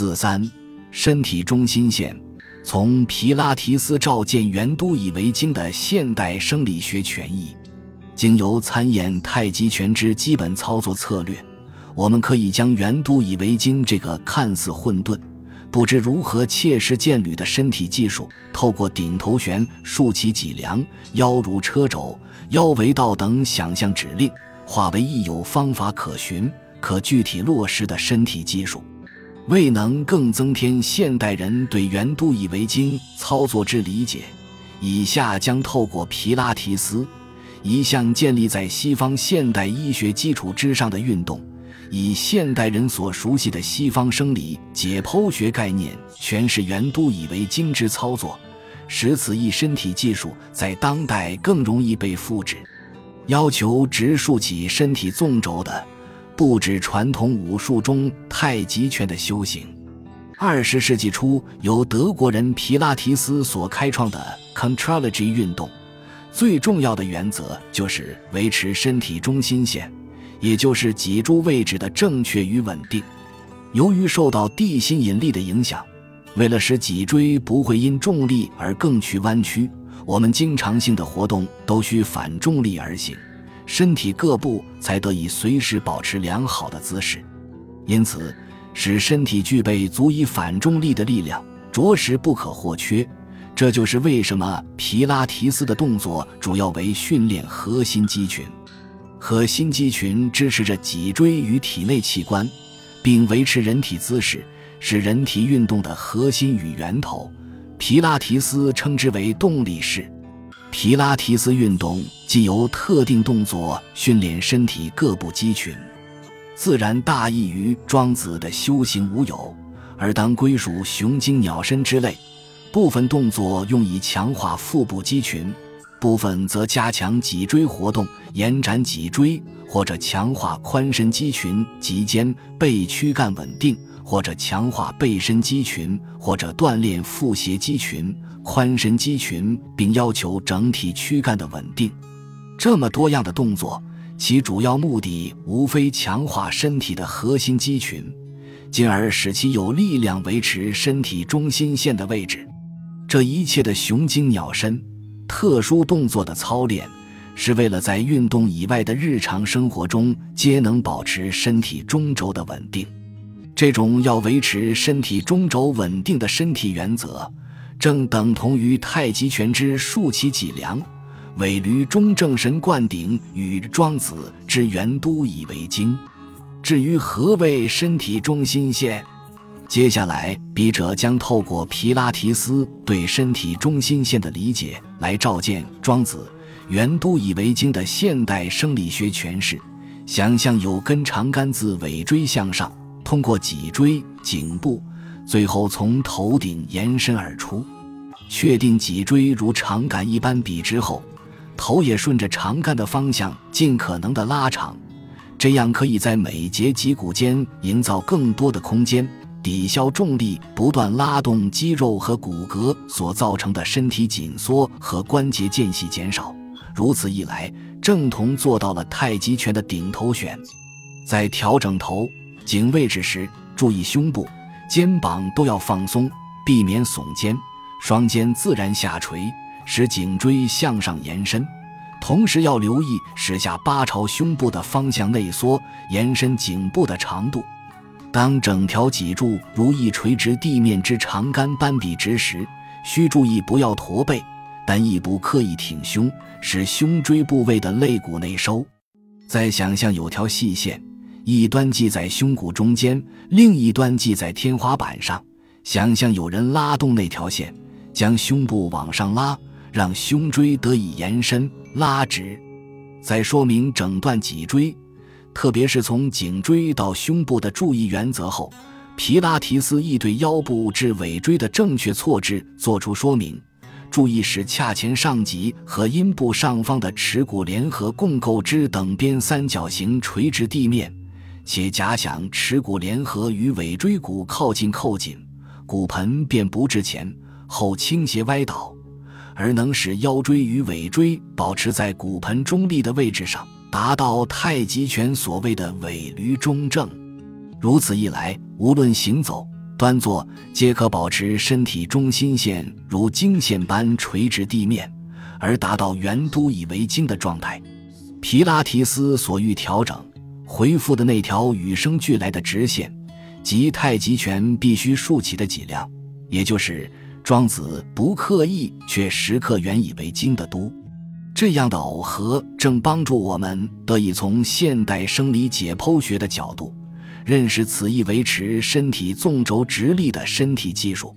四三，身体中心线，从皮拉提斯召见圆都以为经的现代生理学权益，经由参演太极拳之基本操作策略，我们可以将圆都以为经这个看似混沌、不知如何切实见履的身体技术，透过顶头旋、竖起脊梁、腰如车轴、腰围道等想象指令，化为亦有方法可循、可具体落实的身体技术。未能更增添现代人对圆都以为经操作之理解，以下将透过皮拉提斯，一项建立在西方现代医学基础之上的运动，以现代人所熟悉的西方生理解剖学概念诠释圆都以为经之操作，使此一身体技术在当代更容易被复制。要求直竖起身体纵轴的。不止传统武术中太极拳的修行，二十世纪初由德国人皮拉提斯所开创的 Contrology 运动，最重要的原则就是维持身体中心线，也就是脊柱位置的正确与稳定。由于受到地心引力的影响，为了使脊椎不会因重力而更趋弯曲，我们经常性的活动都需反重力而行。身体各部才得以随时保持良好的姿势，因此，使身体具备足以反重力的力量，着实不可或缺。这就是为什么皮拉提斯的动作主要为训练核心肌群。核心肌群支持着脊椎与体内器官，并维持人体姿势，是人体运动的核心与源头。皮拉提斯称之为动力式。皮拉提斯运动既由特定动作训练身体各部肌群，自然大异于庄子的修行无有，而当归属雄鹰鸟身之类。部分动作用以强化腹部肌群，部分则加强脊椎活动，延展脊椎，或者强化髋伸肌群及肩背躯干稳定，或者强化背伸肌群，或者锻炼腹斜肌群。髋伸肌群，并要求整体躯干的稳定。这么多样的动作，其主要目的无非强化身体的核心肌群，进而使其有力量维持身体中心线的位置。这一切的雄鹰鸟身、特殊动作的操练，是为了在运动以外的日常生活中皆能保持身体中轴的稳定。这种要维持身体中轴稳定的身体原则。正等同于太极拳之竖起脊梁、尾闾中正神贯顶与庄子之元都以为经。至于何谓身体中心线，接下来笔者将透过皮拉提斯对身体中心线的理解，来照见庄子元都以为经的现代生理学诠释。想象有根长杆自尾椎向上，通过脊椎、颈部。最后从头顶延伸而出，确定脊椎如长杆一般笔直后，头也顺着长杆的方向尽可能的拉长，这样可以在每节脊骨间营造更多的空间，抵消重力不断拉动肌肉和骨骼所造成的身体紧缩和关节间隙减少。如此一来，正同做到了太极拳的顶头旋。在调整头颈位置时，注意胸部。肩膀都要放松，避免耸肩，双肩自然下垂，使颈椎向上延伸。同时要留意使下八朝胸部的方向内缩，延伸颈部的长度。当整条脊柱如一垂直地面之长杆般笔直时，需注意不要驼背，但亦不刻意挺胸，使胸椎部位的肋骨内收。再想象有条细线。一端系在胸骨中间，另一端系在天花板上。想象有人拉动那条线，将胸部往上拉，让胸椎得以延伸拉直。在说明整段脊椎，特别是从颈椎到胸部的注意原则后，皮拉提斯亦对腰部至尾椎的正确错置作出说明。注意使髂前上棘和阴部上方的耻骨联合共构之等边三角形垂直地面。且假想耻骨联合与尾椎骨靠近扣紧，骨盆便不至前后倾斜歪倒，而能使腰椎与尾椎保持在骨盆中立的位置上，达到太极拳所谓的尾闾中正。如此一来，无论行走、端坐，皆可保持身体中心线如经线般垂直地面，而达到圆都以为经的状态。皮拉提斯所欲调整、回复的那条与生俱来的直线，即太极拳必须竖起的脊梁，也就是庄子不刻意却时刻原以为经的都。这样的耦合，正帮助我们得以从现代生理解剖学的角度。认识此一维持身体纵轴直立的身体技术。